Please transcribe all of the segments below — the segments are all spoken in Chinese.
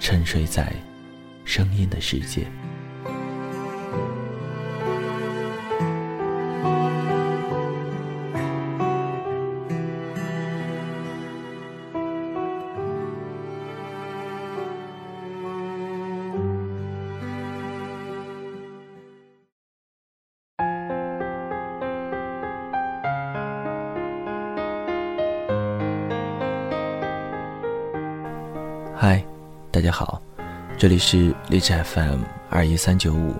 沉睡在声音的世界。嗨。大家好，这里是荔枝 FM 二一三九五，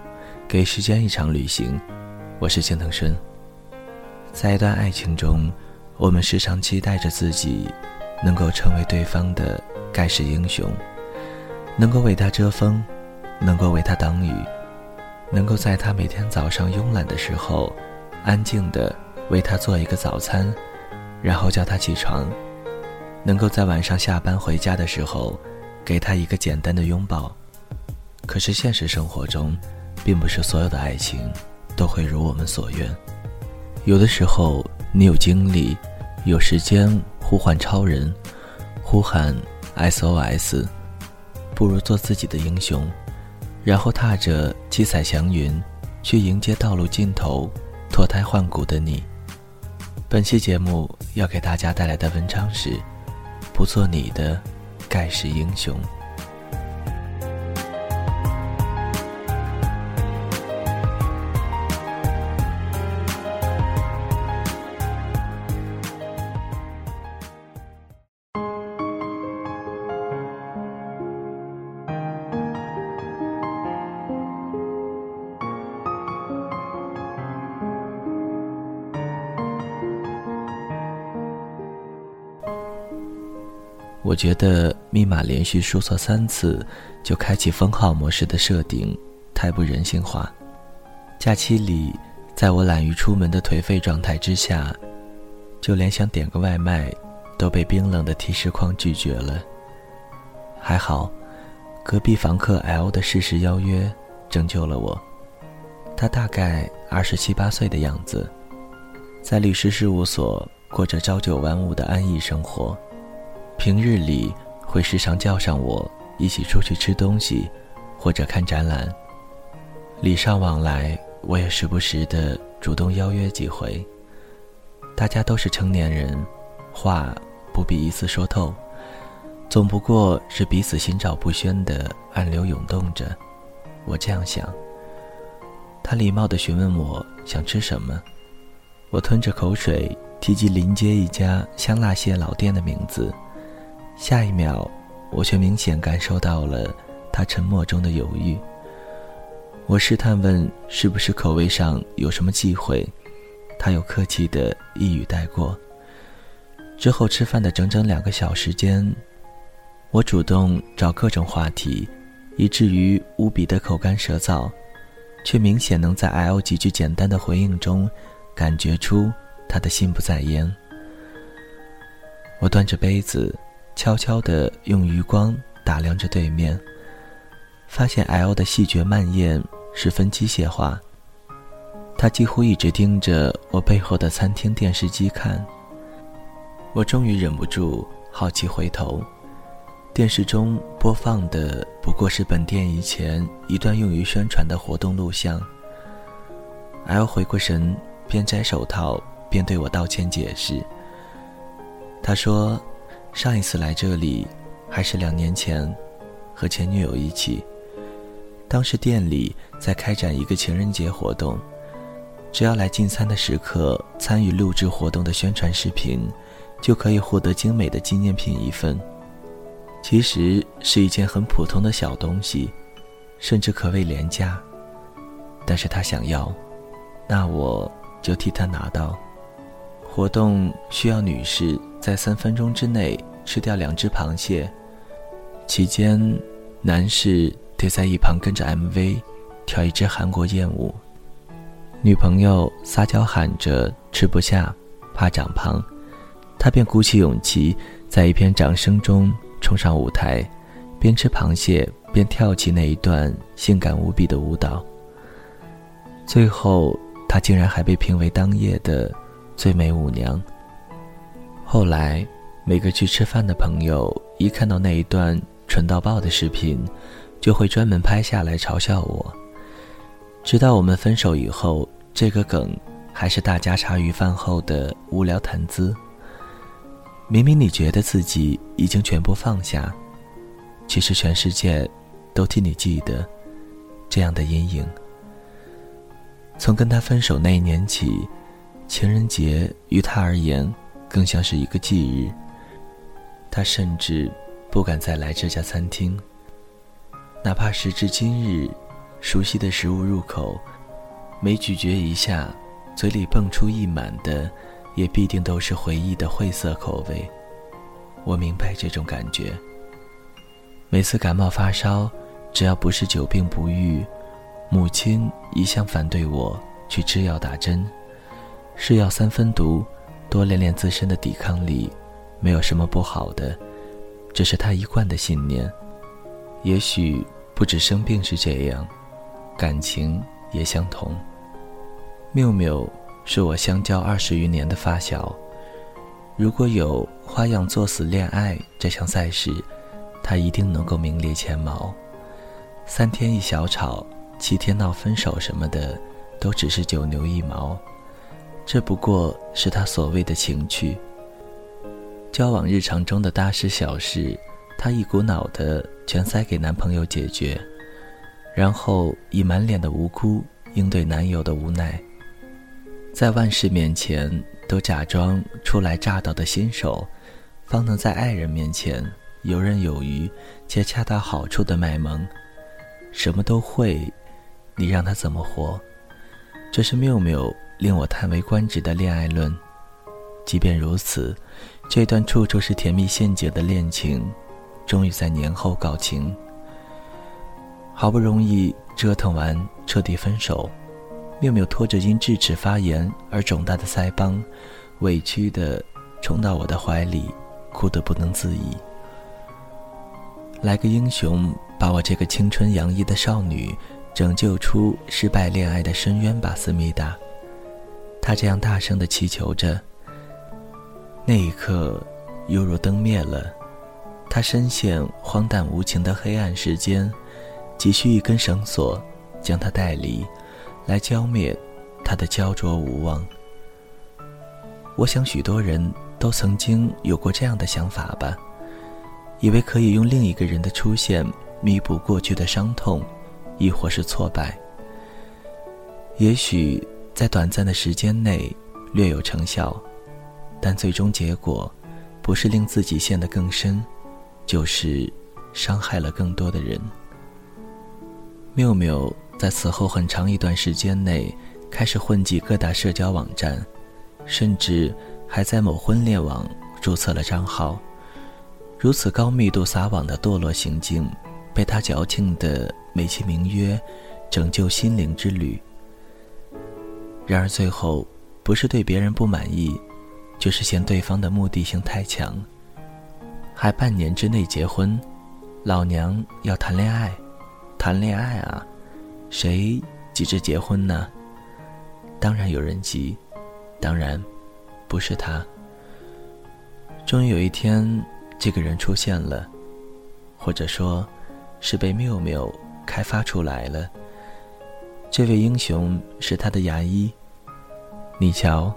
给时间一场旅行，我是青藤顺。在一段爱情中，我们时常期待着自己能够成为对方的盖世英雄，能够为他遮风，能够为他挡雨，能够在他每天早上慵懒的时候，安静的为他做一个早餐，然后叫他起床，能够在晚上下班回家的时候。给他一个简单的拥抱，可是现实生活中，并不是所有的爱情都会如我们所愿。有的时候，你有精力、有时间呼唤超人，呼喊 SOS，不如做自己的英雄，然后踏着七彩祥云，去迎接道路尽头脱胎换骨的你。本期节目要给大家带来的文章是：不做你的。盖世英雄。觉得密码连续输错三次就开启封号模式的设定太不人性化。假期里，在我懒于出门的颓废状态之下，就连想点个外卖都被冰冷的提示框拒绝了。还好，隔壁房客 L 的适时邀约拯救了我。他大概二十七八岁的样子，在律师事务所过着朝九晚五的安逸生活。平日里会时常叫上我一起出去吃东西，或者看展览。礼尚往来，我也时不时的主动邀约几回。大家都是成年人，话不必一次说透，总不过是彼此心照不宣的暗流涌动着。我这样想。他礼貌的询问我想吃什么，我吞着口水提及临街一家香辣蟹老店的名字。下一秒，我却明显感受到了他沉默中的犹豫。我试探问：“是不是口味上有什么忌讳？”他又客气的一语带过。之后吃饭的整整两个小时间，我主动找各种话题，以至于无比的口干舌燥，却明显能在 L 几句简单的回应中，感觉出他的心不在焉。我端着杯子。悄悄地用余光打量着对面，发现 L 的细节蔓延十分机械化。他几乎一直盯着我背后的餐厅电视机看。我终于忍不住好奇回头，电视中播放的不过是本店以前一段用于宣传的活动录像。L 回过神，边摘手套边对我道歉解释。他说。上一次来这里，还是两年前，和前女友一起。当时店里在开展一个情人节活动，只要来进餐的食客参与录制活动的宣传视频，就可以获得精美的纪念品一份。其实是一件很普通的小东西，甚至可谓廉价。但是他想要，那我就替他拿到。活动需要女士在三分钟之内吃掉两只螃蟹，期间男士得在一旁跟着 MV 跳一支韩国艳舞。女朋友撒娇喊着吃不下，怕长胖，他便鼓起勇气，在一片掌声中冲上舞台，边吃螃蟹边跳起那一段性感无比的舞蹈。最后，他竟然还被评为当夜的。最美舞娘。后来，每个去吃饭的朋友一看到那一段蠢到爆的视频，就会专门拍下来嘲笑我。直到我们分手以后，这个梗还是大家茶余饭后的无聊谈资。明明你觉得自己已经全部放下，其实全世界都替你记得这样的阴影。从跟他分手那一年起。情人节于他而言，更像是一个忌日。他甚至不敢再来这家餐厅，哪怕时至今日，熟悉的食物入口，每咀嚼一下，嘴里蹦出一满的，也必定都是回忆的晦涩口味。我明白这种感觉。每次感冒发烧，只要不是久病不愈，母亲一向反对我去吃药打针。是药三分毒，多练练自身的抵抗力，没有什么不好的，这是他一贯的信念。也许不止生病是这样，感情也相同。缪缪是我相交二十余年的发小，如果有“花样作死恋爱”这项赛事，他一定能够名列前茅。三天一小吵，七天闹分手什么的，都只是九牛一毛。这不过是他所谓的情趣。交往日常中的大事小事，她一股脑的全塞给男朋友解决，然后以满脸的无辜应对男友的无奈，在万事面前都假装初来乍到的新手，方能在爱人面前游刃有余且恰到好处的卖萌。什么都会，你让他怎么活？这是缪缪。令我叹为观止的恋爱论，即便如此，这段处处是甜蜜陷阱的恋情，终于在年后告罄。好不容易折腾完，彻底分手，缪缪拖着因智齿发炎而肿大的腮帮，委屈地冲到我的怀里，哭得不能自已。来个英雄，把我这个青春洋溢的少女拯救出失败恋爱的深渊吧，思密达。他这样大声的祈求着。那一刻，犹如灯灭了，他深陷荒诞无情的黑暗时间，急需一根绳索将他带离，来浇灭他的焦灼无望。我想，许多人都曾经有过这样的想法吧，以为可以用另一个人的出现弥补过去的伤痛，亦或是挫败。也许。在短暂的时间内略有成效，但最终结果不是令自己陷得更深，就是伤害了更多的人。缪缪在此后很长一段时间内开始混迹各大社交网站，甚至还在某婚恋网注册了账号。如此高密度撒网的堕落行径，被他矫情的美其名曰“拯救心灵之旅”。然而最后，不是对别人不满意，就是嫌对方的目的性太强。还半年之内结婚，老娘要谈恋爱，谈恋爱啊！谁急着结婚呢？当然有人急，当然不是他。终于有一天，这个人出现了，或者说，是被缪缪开发出来了。这位英雄是他的牙医。你瞧，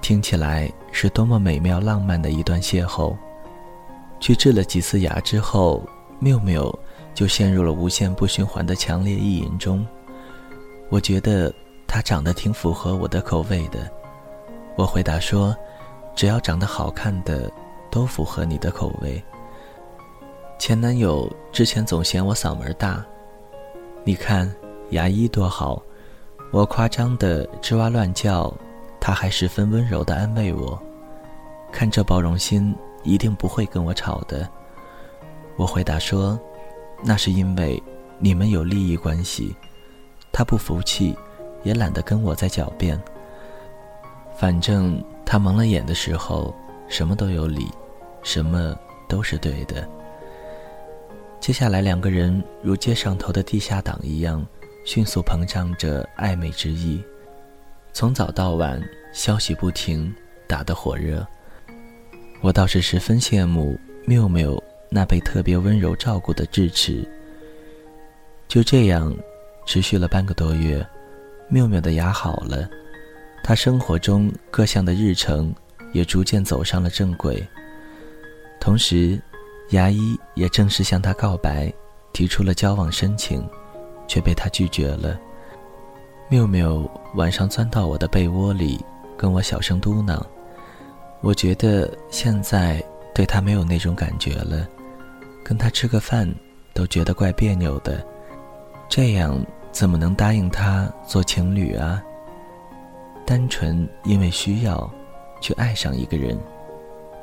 听起来是多么美妙浪漫的一段邂逅。去治了几次牙之后，缪缪就陷入了无限不循环的强烈意淫中。我觉得他长得挺符合我的口味的。我回答说：“只要长得好看的，都符合你的口味。”前男友之前总嫌我嗓门大，你看牙医多好，我夸张的吱哇乱叫，他还十分温柔的安慰我。看这包容心，一定不会跟我吵的。我回答说：“那是因为你们有利益关系。”他不服气，也懒得跟我再狡辩。反正他蒙了眼的时候，什么都有理，什么都是对的。接下来，两个人如街上头的地下党一样，迅速膨胀着暧昧之意，从早到晚，消息不停，打得火热。我倒是十分羡慕缪缪那被特别温柔照顾的智齿。就这样，持续了半个多月，缪缪的牙好了，他生活中各项的日程也逐渐走上了正轨。同时，牙医也正式向他告白，提出了交往申请，却被他拒绝了。缪缪晚上钻到我的被窝里，跟我小声嘟囔。我觉得现在对他没有那种感觉了，跟他吃个饭都觉得怪别扭的，这样怎么能答应他做情侣啊？单纯因为需要，去爱上一个人，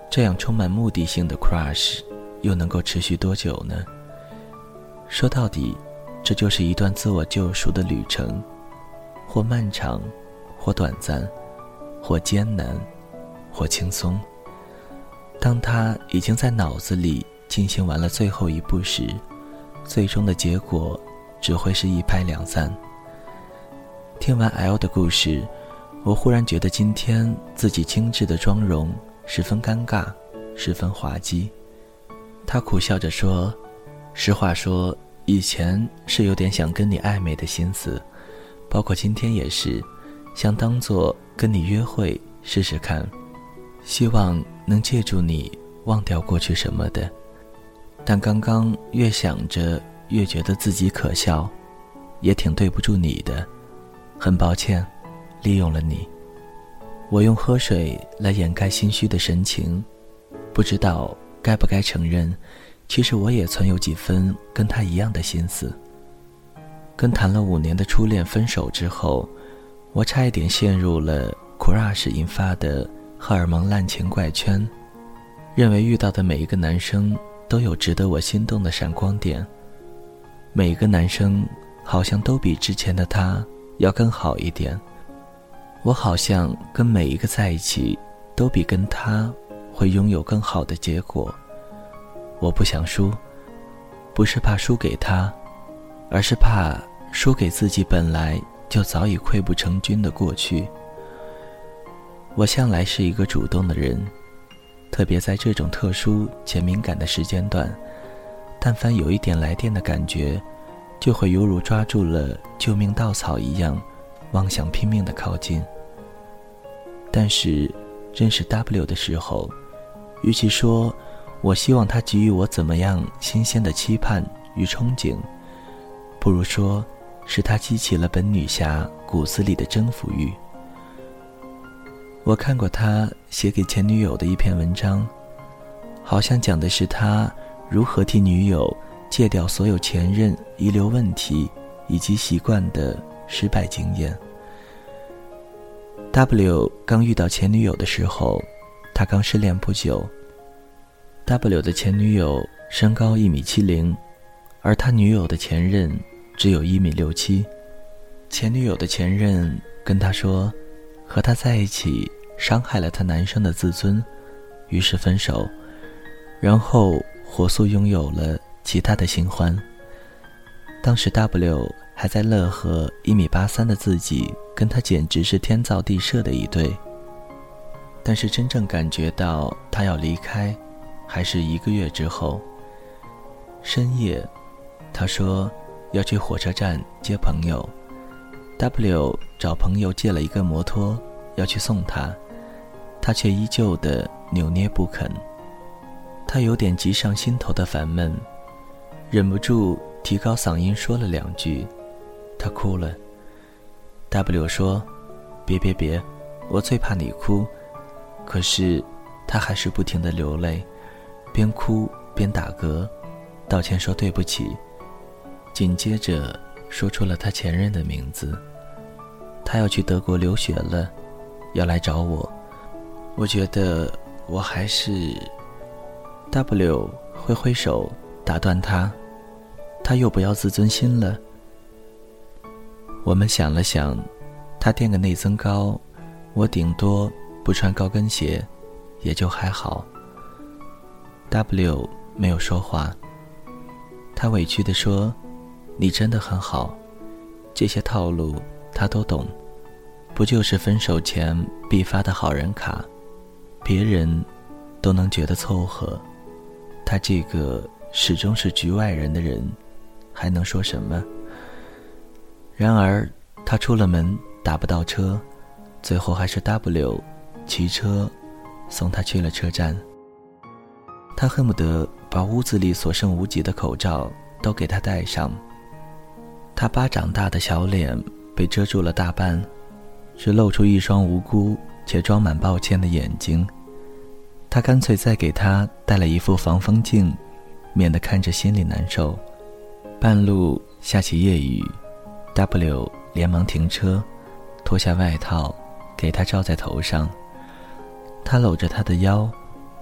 这样充满目的性的 crush，又能够持续多久呢？说到底，这就是一段自我救赎的旅程，或漫长，或短暂，或艰难。或轻松。当他已经在脑子里进行完了最后一步时，最终的结果只会是一拍两散。听完 L 的故事，我忽然觉得今天自己精致的妆容十分尴尬，十分滑稽。他苦笑着说：“实话说，以前是有点想跟你暧昧的心思，包括今天也是，想当做跟你约会试试看。”希望能借助你忘掉过去什么的，但刚刚越想着越觉得自己可笑，也挺对不住你的，很抱歉，利用了你。我用喝水来掩盖心虚的神情，不知道该不该承认，其实我也存有几分跟他一样的心思。跟谈了五年的初恋分手之后，我差一点陷入了 crush 引发的。荷尔蒙滥情怪圈，认为遇到的每一个男生都有值得我心动的闪光点。每一个男生好像都比之前的他要更好一点。我好像跟每一个在一起，都比跟他会拥有更好的结果。我不想输，不是怕输给他，而是怕输给自己本来就早已溃不成军的过去。我向来是一个主动的人，特别在这种特殊且敏感的时间段，但凡有一点来电的感觉，就会犹如抓住了救命稻草一样，妄想拼命的靠近。但是认识 W 的时候，与其说我希望他给予我怎么样新鲜的期盼与憧憬，不如说是他激起了本女侠骨子里的征服欲。我看过他写给前女友的一篇文章，好像讲的是他如何替女友戒掉所有前任遗留问题以及习惯的失败经验。W 刚遇到前女友的时候，他刚失恋不久。W 的前女友身高一米七零，而他女友的前任只有一米六七。前女友的前任跟他说。和他在一起伤害了他男生的自尊，于是分手，然后火速拥有了其他的新欢。当时 W 还在乐呵一米八三的自己跟他简直是天造地设的一对。但是真正感觉到他要离开，还是一个月之后。深夜，他说要去火车站接朋友。W 找朋友借了一个摩托，要去送他，他却依旧的扭捏不肯。他有点急上心头的烦闷，忍不住提高嗓音说了两句，他哭了。W 说：“别别别，我最怕你哭。”可是，他还是不停的流泪，边哭边打嗝，道歉说对不起，紧接着说出了他前任的名字。他要去德国留学了，要来找我。我觉得我还是 W 挥挥手打断他，他又不要自尊心了。我们想了想，他垫个内增高，我顶多不穿高跟鞋，也就还好。W 没有说话，他委屈地说：“你真的很好，这些套路他都懂，不就是分手前必发的好人卡？别人都能觉得凑合，他这个始终是局外人的人，还能说什么？”然而，他出了门打不到车，最后还是 W 骑车送他去了车站。他恨不得把屋子里所剩无几的口罩都给他戴上。他巴掌大的小脸被遮住了大半，只露出一双无辜且装满抱歉的眼睛。他干脆再给他戴了一副防风镜，免得看着心里难受。半路下起夜雨。W 连忙停车，脱下外套，给他罩在头上。他搂着他的腰，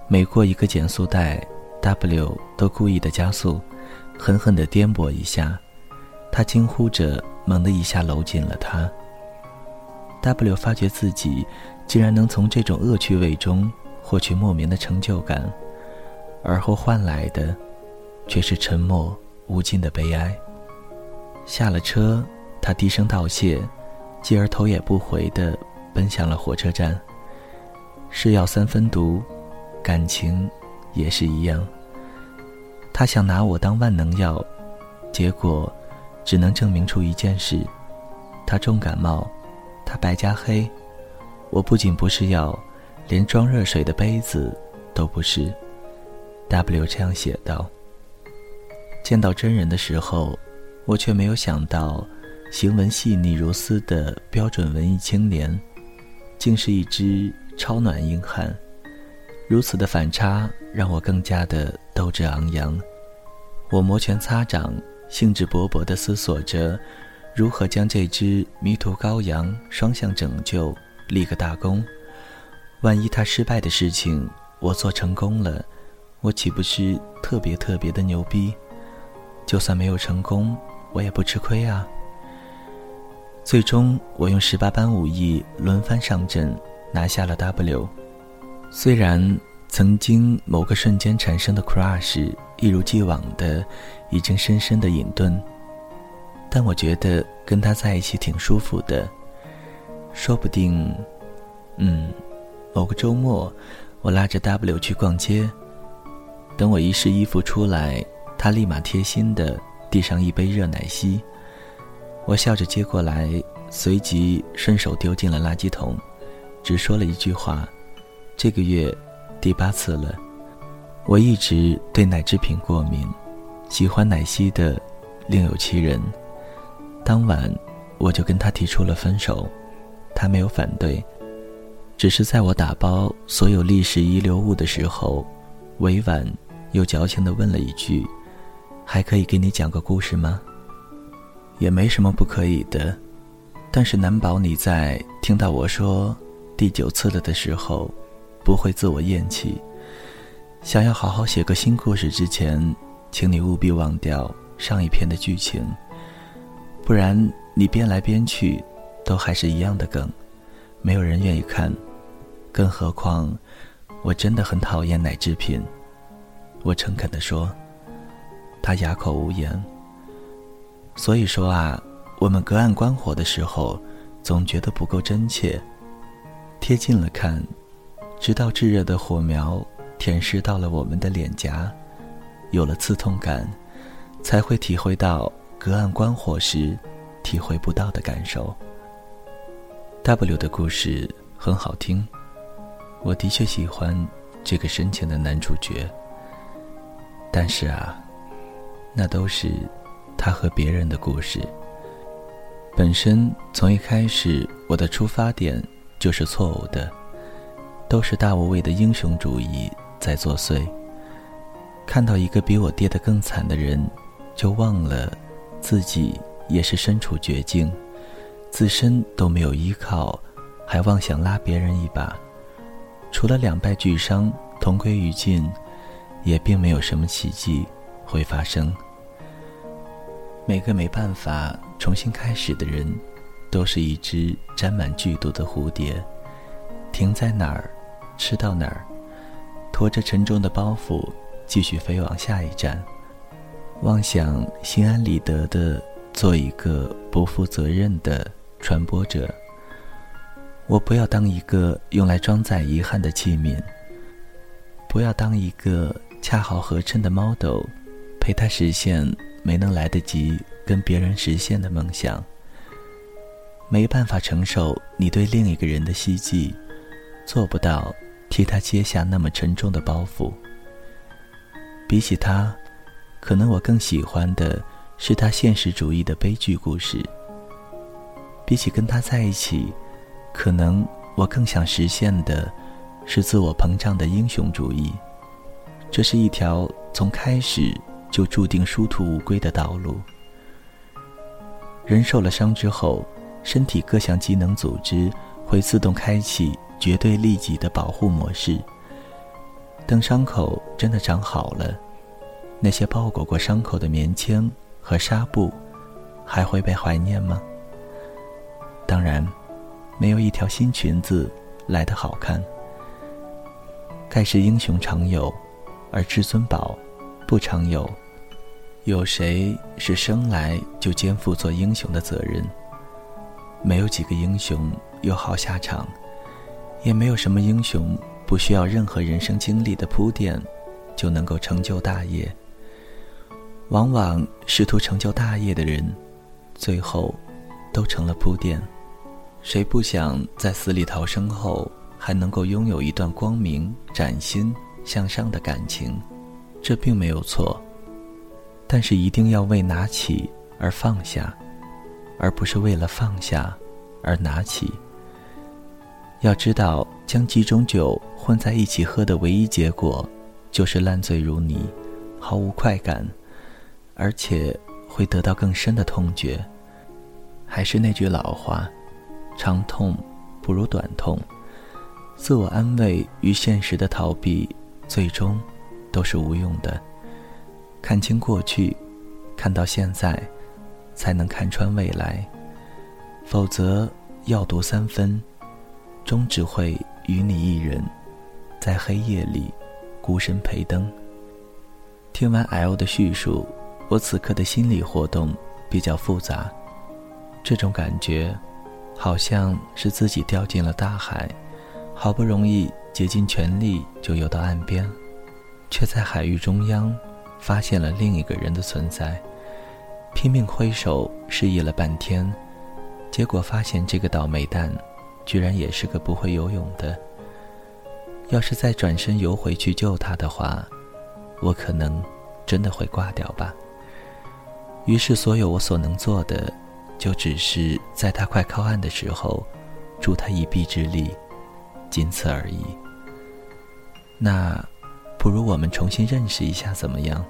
每过一个减速带，W 都故意的加速，狠狠的颠簸一下。他惊呼着，猛地一下搂紧了她。W 发觉自己竟然能从这种恶趣味中获取莫名的成就感，而后换来的，却是沉默无尽的悲哀。下了车。他低声道谢，继而头也不回地奔向了火车站。是药三分毒，感情也是一样。他想拿我当万能药，结果只能证明出一件事：他重感冒，他白加黑。我不仅不是药，连装热水的杯子都不是。W 这样写道。见到真人的时候，我却没有想到。行文细腻如丝的标准文艺青年，竟是一只超暖硬汉。如此的反差，让我更加的斗志昂扬。我摩拳擦掌，兴致勃勃地思索着，如何将这只迷途羔羊双向拯救，立个大功。万一他失败的事情我做成功了，我岂不是特别特别的牛逼？就算没有成功，我也不吃亏啊。最终，我用十八般武艺轮番上阵，拿下了 W。虽然曾经某个瞬间产生的 crush 一如既往的已经深深的隐遁，但我觉得跟他在一起挺舒服的。说不定，嗯，某个周末，我拉着 W 去逛街，等我一试衣服出来，他立马贴心的递上一杯热奶昔。我笑着接过来，随即顺手丢进了垃圾桶，只说了一句话：“这个月第八次了。”我一直对奶制品过敏，喜欢奶昔的另有其人。当晚我就跟他提出了分手，他没有反对，只是在我打包所有历史遗留物的时候，委婉又矫情地问了一句：“还可以给你讲个故事吗？”也没什么不可以的，但是难保你在听到我说第九次了的时候，不会自我厌弃。想要好好写个新故事之前，请你务必忘掉上一篇的剧情，不然你编来编去，都还是一样的梗，没有人愿意看。更何况，我真的很讨厌奶制品。我诚恳地说，他哑口无言。所以说啊，我们隔岸观火的时候，总觉得不够真切。贴近了看，直到炙热的火苗舔舐到了我们的脸颊，有了刺痛感，才会体会到隔岸观火时体会不到的感受。W 的故事很好听，我的确喜欢这个深情的男主角。但是啊。那都是他和别人的故事。本身从一开始，我的出发点就是错误的，都是大无畏的英雄主义在作祟。看到一个比我跌得更惨的人，就忘了自己也是身处绝境，自身都没有依靠，还妄想拉别人一把。除了两败俱伤、同归于尽，也并没有什么奇迹会发生。每个没办法重新开始的人，都是一只沾满剧毒的蝴蝶，停在哪儿，吃到哪儿，拖着沉重的包袱。继续飞往下一站，妄想心安理得的做一个不负责任的传播者。我不要当一个用来装载遗憾的器皿，不要当一个恰好合衬的 model，陪他实现没能来得及跟别人实现的梦想。没办法承受你对另一个人的希冀，做不到替他接下那么沉重的包袱。比起他，可能我更喜欢的是他现实主义的悲剧故事。比起跟他在一起，可能我更想实现的是自我膨胀的英雄主义。这是一条从开始就注定殊途无归的道路。人受了伤之后，身体各项机能组织会自动开启绝对利己的保护模式。等伤口真的长好了，那些包裹过伤口的棉签和纱布，还会被怀念吗？当然，没有一条新裙子来得好看。盖世英雄常有，而至尊宝不常有。有谁是生来就肩负做英雄的责任？没有几个英雄有好下场，也没有什么英雄。不需要任何人生经历的铺垫，就能够成就大业。往往试图成就大业的人，最后都成了铺垫。谁不想在死里逃生后，还能够拥有一段光明、崭新、向上的感情？这并没有错，但是一定要为拿起而放下，而不是为了放下而拿起。要知道，将几种酒混在一起喝的唯一结果，就是烂醉如泥，毫无快感，而且会得到更深的痛觉。还是那句老话，长痛不如短痛。自我安慰与现实的逃避，最终都是无用的。看清过去，看到现在，才能看穿未来。否则，要读三分。终只会与你一人，在黑夜里孤身陪灯。听完 L 的叙述，我此刻的心理活动比较复杂。这种感觉，好像是自己掉进了大海，好不容易竭尽全力就游到岸边，却在海域中央发现了另一个人的存在，拼命挥手示意了半天，结果发现这个倒霉蛋。居然也是个不会游泳的。要是再转身游回去救他的话，我可能真的会挂掉吧。于是，所有我所能做的，就只是在他快靠岸的时候，助他一臂之力，仅此而已。那，不如我们重新认识一下怎么样？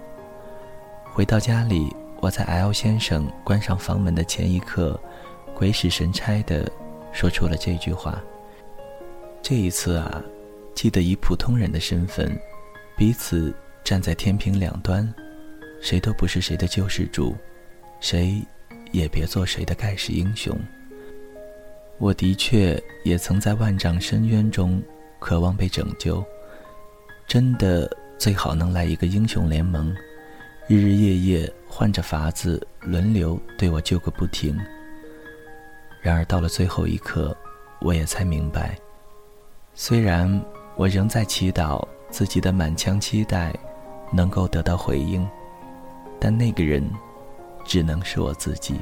回到家里，我在 L 先生关上房门的前一刻，鬼使神差的。说出了这句话。这一次啊，记得以普通人的身份，彼此站在天平两端，谁都不是谁的救世主，谁也别做谁的盖世英雄。我的确也曾在万丈深渊中渴望被拯救，真的最好能来一个英雄联盟，日日夜夜换着法子轮流对我救个不停。然而到了最后一刻，我也才明白，虽然我仍在祈祷自己的满腔期待能够得到回应，但那个人只能是我自己。